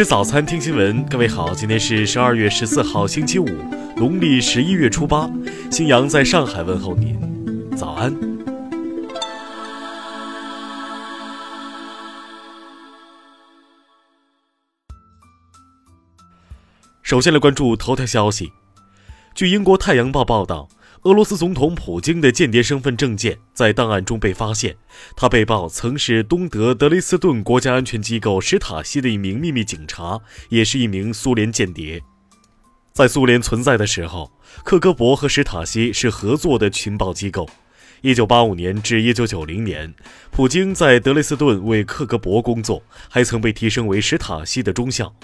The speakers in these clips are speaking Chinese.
吃早餐，听新闻。各位好，今天是十二月十四号，星期五，农历十一月初八。新阳在上海问候您，早安。首先来关注头条消息。据英国《太阳报》报道。俄罗斯总统普京的间谍身份证件在档案中被发现，他被曝曾是东德德累斯顿国家安全机构史塔西的一名秘密警察，也是一名苏联间谍。在苏联存在的时候，克格勃和史塔西是合作的情报机构。1985年至1990年，普京在德累斯顿为克格勃工作，还曾被提升为史塔西的中校。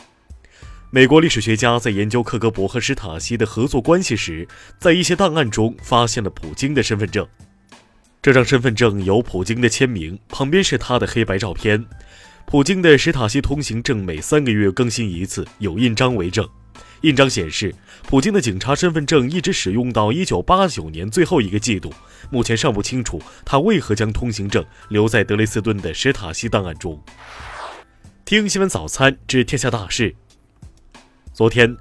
美国历史学家在研究克格勃和史塔西的合作关系时，在一些档案中发现了普京的身份证。这张身份证有普京的签名，旁边是他的黑白照片。普京的史塔西通行证每三个月更新一次，有印章为证。印章显示，普京的警察身份证一直使用到1989年最后一个季度。目前尚不清楚他为何将通行证留在德累斯顿的史塔西档案中。听新闻早餐知天下大事。昨天，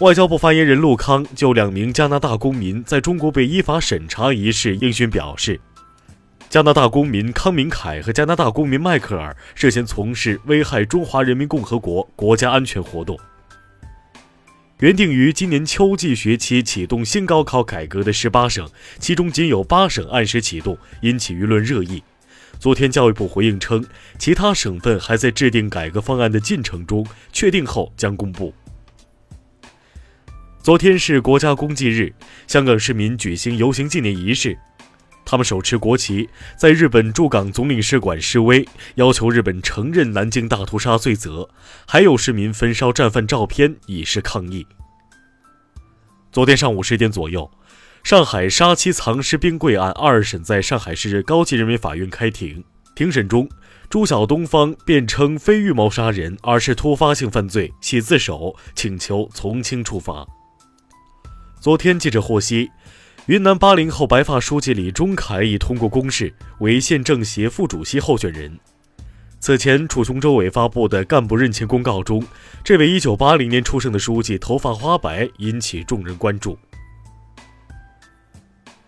外交部发言人陆康就两名加拿大公民在中国被依法审查一事应讯表示，加拿大公民康明凯和加拿大公民迈克尔涉嫌从事危害中华人民共和国国家安全活动。原定于今年秋季学期启动新高考改革的十八省，其中仅有八省按时启动，引起舆论热议。昨天，教育部回应称，其他省份还在制定改革方案的进程中，确定后将公布。昨天是国家公祭日，香港市民举行游行纪念仪式，他们手持国旗，在日本驻港总领事馆示威，要求日本承认南京大屠杀罪责。还有市民焚烧战犯照片以示抗议。昨天上午十点左右，上海杀妻藏尸冰柜案二审在上海市高级人民法院开庭。庭审中，朱晓东方辩称非预谋杀人，而是突发性犯罪，系自首，请求从轻处罚。昨天，记者获悉，云南八零后白发书记李忠凯已通过公示为县政协副主席候选人。此前，楚雄州委发布的干部任前公告中，这位一九八零年出生的书记头发花白，引起众人关注。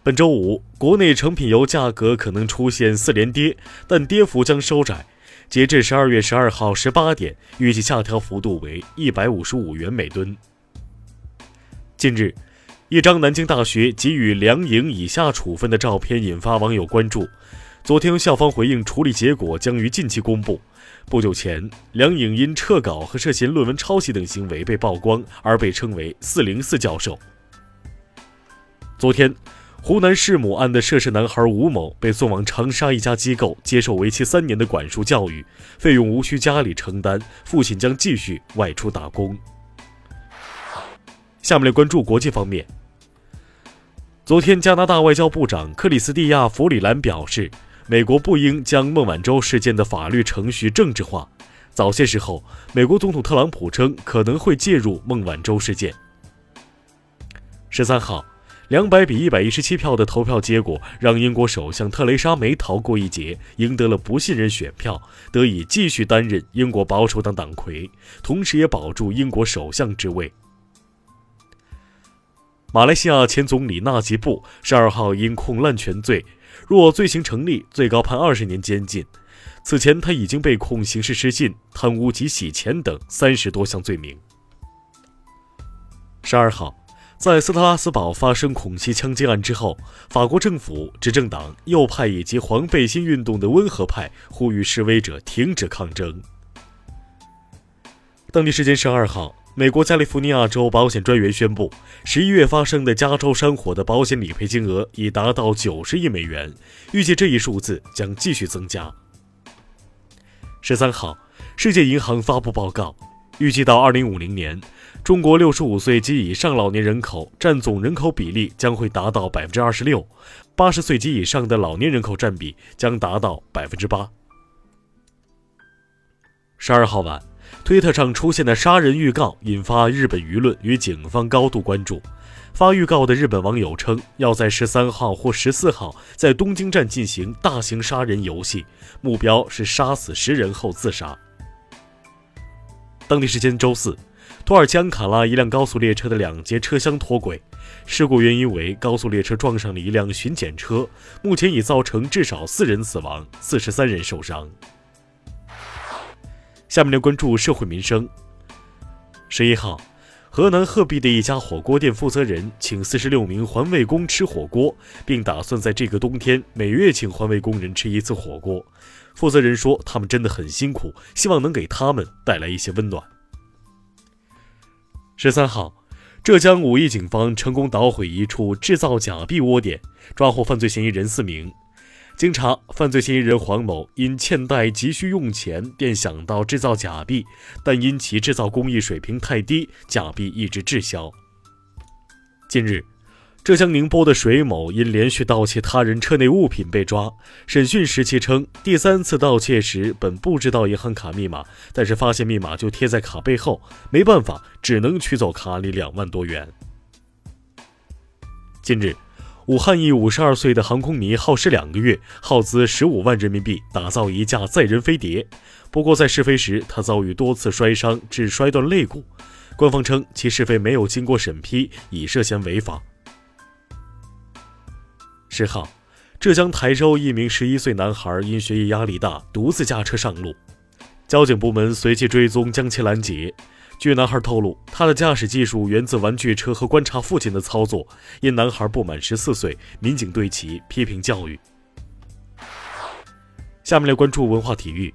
本周五，国内成品油价格可能出现四连跌，但跌幅将收窄。截至十二月十二号十八点，预计下调幅度为一百五十五元每吨。近日。一张南京大学给予梁颖以下处分的照片引发网友关注。昨天，校方回应处理结果将于近期公布。不久前，梁颖因撤稿和涉嫌论文抄袭等行为被曝光，而被称为“四零四教授”。昨天，湖南弑母案的涉事男孩吴某被送往长沙一家机构接受为期三年的管束教育，费用无需家里承担，父亲将继续外出打工。下面来关注国际方面。昨天，加拿大外交部长克里斯蒂亚·弗里兰表示，美国不应将孟晚舟事件的法律程序政治化。早些时候，美国总统特朗普称可能会介入孟晚舟事件。十三号，两百比一百一十七票的投票结果让英国首相特蕾莎梅逃过一劫，赢得了不信任选票，得以继续担任英国保守党党魁，同时也保住英国首相之位。马来西亚前总理纳吉布十二号因控滥权罪，若罪行成立，最高判二十年监禁。此前，他已经被控刑事失信、贪污及洗钱等三十多项罪名。十二号，在斯特拉斯堡发生恐袭枪击案之后，法国政府、执政党、右派以及黄背心运动的温和派呼吁示威者停止抗争。当地时间十二号。美国加利福尼亚州保险专员宣布，十一月发生的加州山火的保险理赔金额已达到九十亿美元，预计这一数字将继续增加。十三号，世界银行发布报告，预计到二零五零年，中国六十五岁及以上老年人口占总人口比例将会达到百分之二十六，八十岁及以上的老年人口占比将达到百分之八。十二号晚。推特上出现的杀人预告引发日本舆论与警方高度关注。发预告的日本网友称，要在十三号或十四号在东京站进行大型杀人游戏，目标是杀死十人后自杀。当地时间周四，土耳其安卡拉一辆高速列车的两节车厢脱轨，事故原因为高速列车撞上了一辆巡检车，目前已造成至少四人死亡，四十三人受伤。下面来关注社会民生。十一号。河南鹤壁的一家火锅店负责人请四十六名环卫工吃火锅，并打算在这个冬天每月请环卫工人吃一次火锅。负责人说，他们真的很辛苦，希望能给他们带来一些温暖。十三号，浙江武义警方成功捣毁一处制造假币窝点，抓获犯罪嫌疑人四名。经查，犯罪嫌疑人黄某因欠贷急需用钱，便想到制造假币，但因其制造工艺水平太低，假币一直滞销。近日，浙江宁波的水某因连续盗窃他人车内物品被抓。审讯时，其称第三次盗窃时本不知道银行卡密码，但是发现密码就贴在卡背后，没办法，只能取走卡里两万多元。近日。武汉一五十二岁的航空迷耗时两个月，耗资十五万人民币打造一架载人飞碟。不过在试飞时，他遭遇多次摔伤，致摔断肋骨。官方称其试飞没有经过审批，已涉嫌违法。十号，浙江台州一名十一岁男孩因学业压力大，独自驾车上路，交警部门随即追踪，将其拦截。据男孩透露，他的驾驶技术源自玩具车和观察父亲的操作。因男孩不满十四岁，民警对其批评教育。下面来关注文化体育。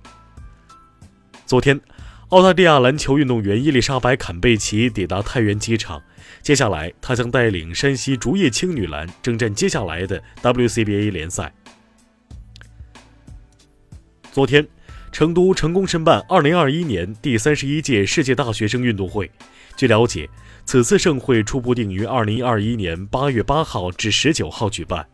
昨天，澳大利亚篮球运动员伊丽莎白·坎贝奇抵达太原机场，接下来她将带领山西竹叶青女篮征战接下来的 WCBA 联赛。昨天。成都成功申办2021年第三十一届世界大学生运动会。据了解，此次盛会初步定于2021年8月8号至19号举办。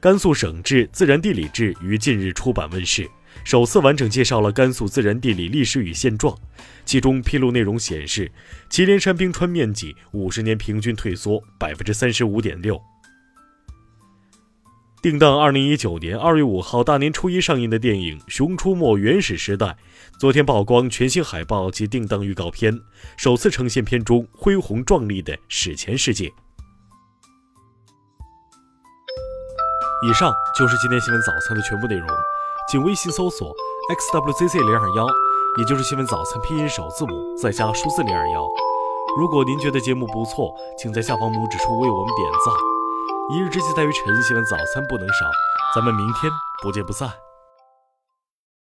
甘肃省志自然地理志于近日出版问世，首次完整介绍了甘肃自然地理历史与现状。其中披露内容显示，祁连山冰川面积五十年平均退缩百分之三十五点六。定档二零一九年二月五号大年初一上映的电影《熊出没：原始时代》，昨天曝光全新海报及定档预告片，首次呈现片中恢宏壮丽的史前世界。以上就是今天新闻早餐的全部内容，请微信搜索 xwzc 零二幺，也就是新闻早餐拼音首字母再加数字零二幺。如果您觉得节目不错，请在下方拇指处为我们点赞。一日之计在于晨，新闻早餐不能少。咱们明天不见不散。